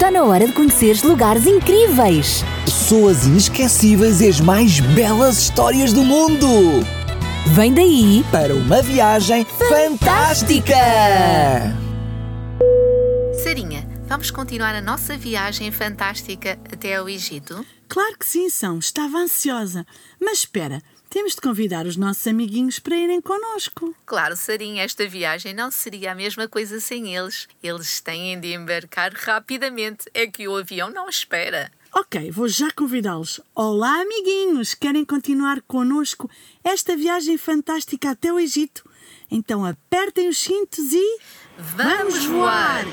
Está na hora de conheceres lugares incríveis. Pessoas inesquecíveis e as mais belas histórias do mundo. Vem daí Para uma viagem fantástica! Sarinha, vamos continuar a nossa viagem fantástica até ao Egito? Claro que sim, são. Estava ansiosa. Mas espera, temos de convidar os nossos amiguinhos para irem connosco. Claro, Sarinha, esta viagem não seria a mesma coisa sem eles. Eles têm de embarcar rapidamente. É que o avião não espera. Ok, vou já convidá-los. Olá, amiguinhos! Querem continuar connosco esta viagem fantástica até o Egito? Então apertem os cintos e. Vamos voar!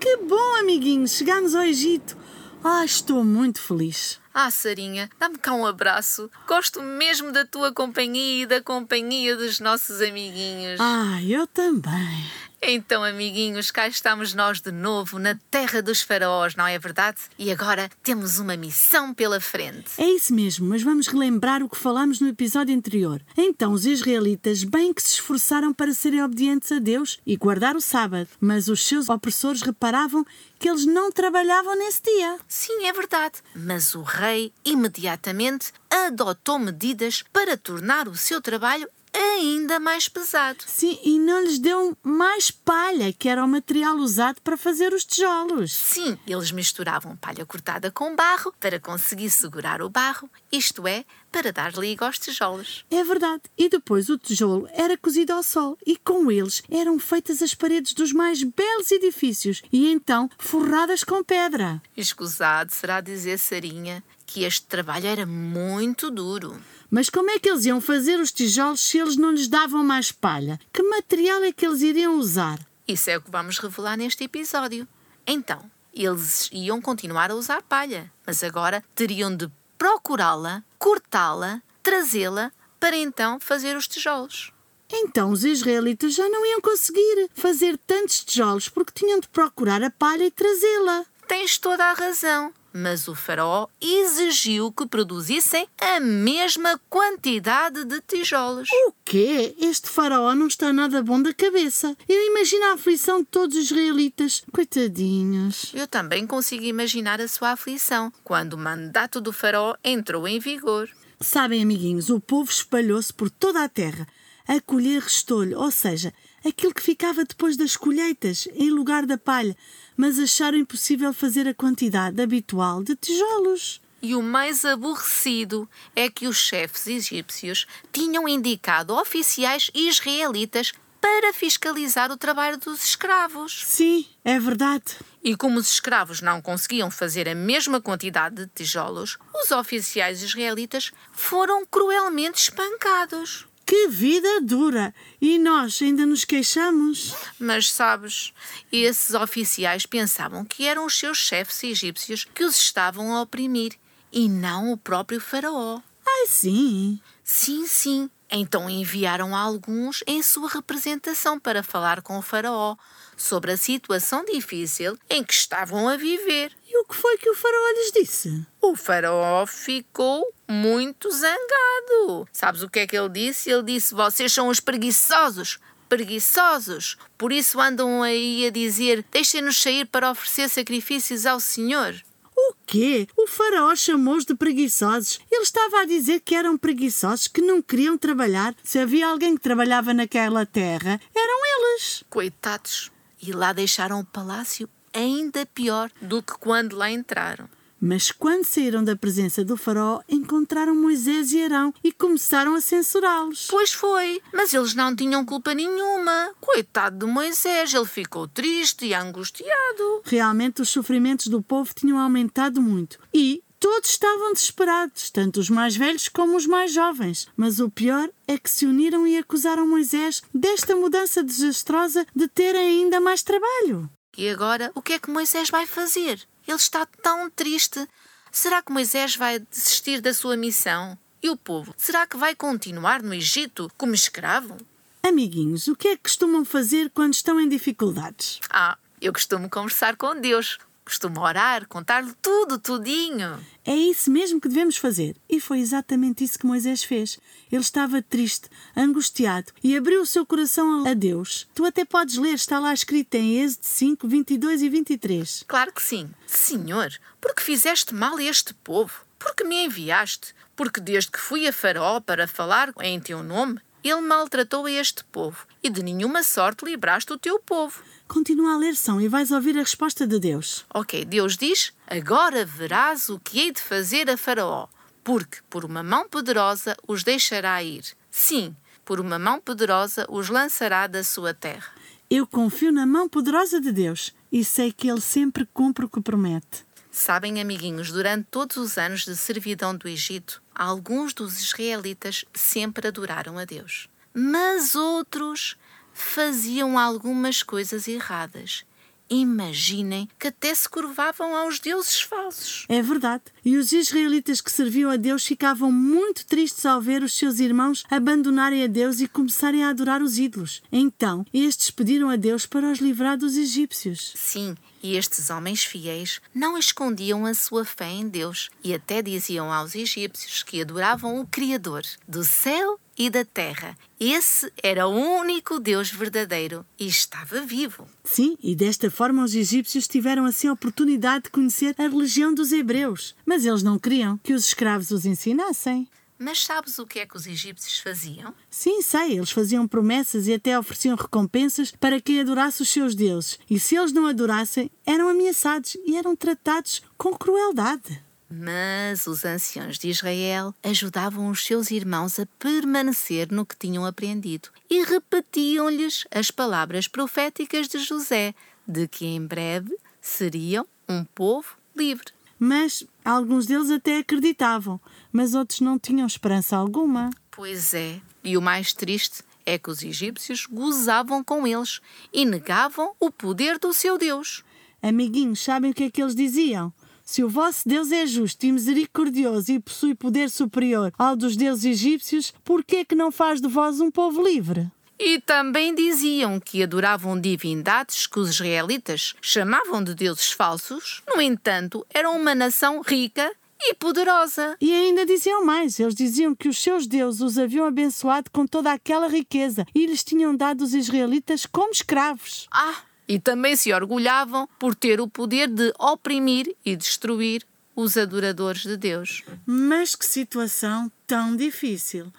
Que bom, amiguinhos! Chegamos ao Egito. Ah, estou muito feliz. Ah, Sarinha, dá-me cá um abraço. Gosto mesmo da tua companhia e da companhia dos nossos amiguinhos. Ah, eu também. Então, amiguinhos, cá estamos nós de novo na terra dos faraós, não é verdade? E agora temos uma missão pela frente. É isso mesmo, mas vamos relembrar o que falámos no episódio anterior. Então, os israelitas bem que se esforçaram para serem obedientes a Deus e guardar o sábado, mas os seus opressores reparavam que eles não trabalhavam nesse dia. Sim, é verdade. Mas o rei imediatamente adotou medidas para tornar o seu trabalho ainda mais pesado. Sim, e não lhes deu mais palha, que era o material usado para fazer os tijolos. Sim, eles misturavam palha cortada com barro para conseguir segurar o barro, isto é, para dar liga aos tijolos. É verdade. E depois o tijolo era cozido ao sol e com eles eram feitas as paredes dos mais belos edifícios e então forradas com pedra. Escusado será dizer, Sarinha, que este trabalho era muito duro. Mas como é que eles iam fazer os tijolos se eles não lhes davam mais palha? Que material é que eles iriam usar? Isso é o que vamos revelar neste episódio. Então, eles iam continuar a usar palha, mas agora teriam de procurá-la, cortá-la, trazê-la para então fazer os tijolos. Então os israelitas já não iam conseguir fazer tantos tijolos porque tinham de procurar a palha e trazê-la. Tens toda a razão. Mas o faraó exigiu que produzissem a mesma quantidade de tijolos. O quê? Este faraó não está nada bom da cabeça. Eu imagino a aflição de todos os israelitas. Coitadinhos. Eu também consigo imaginar a sua aflição quando o mandato do faraó entrou em vigor. Sabem, amiguinhos, o povo espalhou-se por toda a terra a colher restolho, ou seja, aquilo que ficava depois das colheitas, em lugar da palha, mas acharam impossível fazer a quantidade habitual de tijolos. E o mais aborrecido é que os chefes egípcios tinham indicado oficiais israelitas para fiscalizar o trabalho dos escravos. Sim, é verdade. E como os escravos não conseguiam fazer a mesma quantidade de tijolos, os oficiais israelitas foram cruelmente espancados. Que vida dura! E nós ainda nos queixamos? Mas sabes, esses oficiais pensavam que eram os seus chefes egípcios que os estavam a oprimir e não o próprio Faraó. Ai, sim. Sim, sim. Então enviaram alguns em sua representação para falar com o Faraó sobre a situação difícil em que estavam a viver. E o que foi que o faraó lhes disse? O Faraó ficou muito zangado. Sabes o que é que ele disse? Ele disse: Vocês são os preguiçosos. Preguiçosos. Por isso andam aí a dizer: Deixem-nos sair para oferecer sacrifícios ao Senhor. O quê? O faraó chamou-os de preguiçosos. Ele estava a dizer que eram preguiçosos, que não queriam trabalhar. Se havia alguém que trabalhava naquela terra, eram eles. Coitados. E lá deixaram o palácio ainda pior do que quando lá entraram. Mas quando saíram da presença do faraó, encontraram Moisés e Arão e começaram a censurá-los. Pois foi, mas eles não tinham culpa nenhuma. Coitado de Moisés, ele ficou triste e angustiado. Realmente os sofrimentos do povo tinham aumentado muito. E todos estavam desesperados, tanto os mais velhos como os mais jovens. Mas o pior é que se uniram e acusaram Moisés desta mudança desastrosa de ter ainda mais trabalho. E agora, o que é que Moisés vai fazer? Ele está tão triste. Será que Moisés vai desistir da sua missão? E o povo? Será que vai continuar no Egito como escravo? Amiguinhos, o que é que costumam fazer quando estão em dificuldades? Ah, eu costumo conversar com Deus. Costuma orar, contar-lhe tudo, tudinho. É isso mesmo que devemos fazer. E foi exatamente isso que Moisés fez. Ele estava triste, angustiado e abriu o seu coração a Deus. Tu até podes ler, está lá escrito em Êxodo 5, 22 e 23. Claro que sim. Senhor, porque fizeste mal a este povo? Porque me enviaste? Porque desde que fui a Faraó para falar em teu nome, ele maltratou a este povo e de nenhuma sorte libraste o teu povo. Continua a ler, São, e vais ouvir a resposta de Deus. Ok, Deus diz: Agora verás o que hei de fazer a Faraó, porque por uma mão poderosa os deixará ir. Sim, por uma mão poderosa os lançará da sua terra. Eu confio na mão poderosa de Deus e sei que Ele sempre cumpre o que promete. Sabem, amiguinhos, durante todos os anos de servidão do Egito, alguns dos israelitas sempre adoraram a Deus. Mas outros faziam algumas coisas erradas. Imaginem que até se curvavam aos deuses falsos. É verdade. E os israelitas que serviam a Deus ficavam muito tristes ao ver os seus irmãos abandonarem a Deus e começarem a adorar os ídolos. Então, estes pediram a Deus para os livrar dos egípcios. Sim, e estes homens fiéis não escondiam a sua fé em Deus e até diziam aos egípcios que adoravam o Criador do céu e da terra. Esse era o único Deus verdadeiro e estava vivo. Sim, e desta forma os egípcios tiveram assim a oportunidade de conhecer a religião dos hebreus. Mas eles não queriam que os escravos os ensinassem. Mas sabes o que é que os egípcios faziam? Sim, sei, eles faziam promessas e até ofereciam recompensas para quem adorasse os seus deuses. E se eles não adorassem, eram ameaçados e eram tratados com crueldade. Mas os anciãos de Israel ajudavam os seus irmãos a permanecer no que tinham aprendido e repetiam-lhes as palavras proféticas de José, de que em breve seriam um povo livre. Mas alguns deles até acreditavam, mas outros não tinham esperança alguma. Pois é, e o mais triste é que os egípcios gozavam com eles e negavam o poder do seu Deus. Amiguinhos, sabem o que é que eles diziam? Se o vosso Deus é justo e misericordioso e possui poder superior ao dos deuses egípcios, por que é que não faz de vós um povo livre? E também diziam que adoravam divindades que os israelitas chamavam de deuses falsos, no entanto, eram uma nação rica e poderosa. E ainda diziam mais: eles diziam que os seus deuses os haviam abençoado com toda aquela riqueza e lhes tinham dado os israelitas como escravos. Ah, e também se orgulhavam por ter o poder de oprimir e destruir os adoradores de Deus. Mas que situação tão difícil,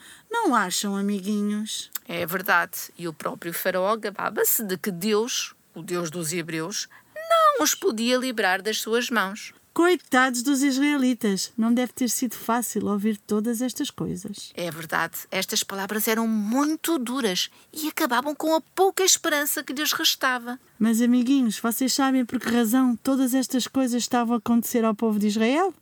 não acham, amiguinhos? É verdade, e o próprio Faraó gabava-se de que Deus, o Deus dos Hebreus, não os podia livrar das suas mãos. Coitados dos israelitas, não deve ter sido fácil ouvir todas estas coisas. É verdade, estas palavras eram muito duras e acabavam com a pouca esperança que lhes restava. Mas, amiguinhos, vocês sabem por que razão todas estas coisas estavam a acontecer ao povo de Israel?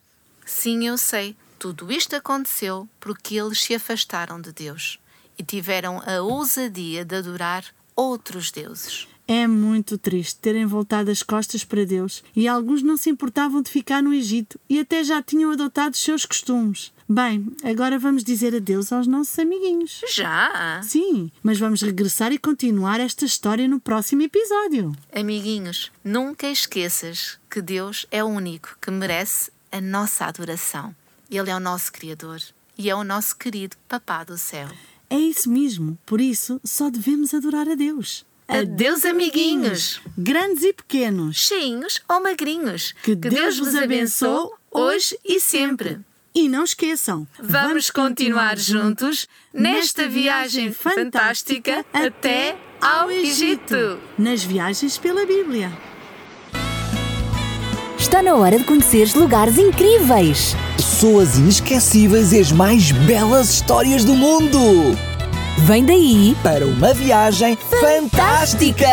Sim, eu sei. Tudo isto aconteceu porque eles se afastaram de Deus e tiveram a ousadia de adorar outros deuses. É muito triste terem voltado as costas para Deus e alguns não se importavam de ficar no Egito e até já tinham adotado os seus costumes. Bem, agora vamos dizer adeus aos nossos amiguinhos. Já? Sim, mas vamos regressar e continuar esta história no próximo episódio. Amiguinhos, nunca esqueças que Deus é o único que merece a nossa adoração. Ele é o nosso Criador e é o nosso querido Papá do céu. É isso mesmo, por isso só devemos adorar a Deus. Adeus, amiguinhos! Grandes e pequenos, Cheinhos ou magrinhos. Que Deus vos abençoe hoje e sempre. E não esqueçam, Vamos continuar juntos nesta viagem fantástica até ao Egito. nas viagens pela Bíblia. Está na hora de conheceres lugares incríveis. Pessoas inesquecíveis e as mais belas histórias do mundo. Vem daí Para uma viagem fantástica.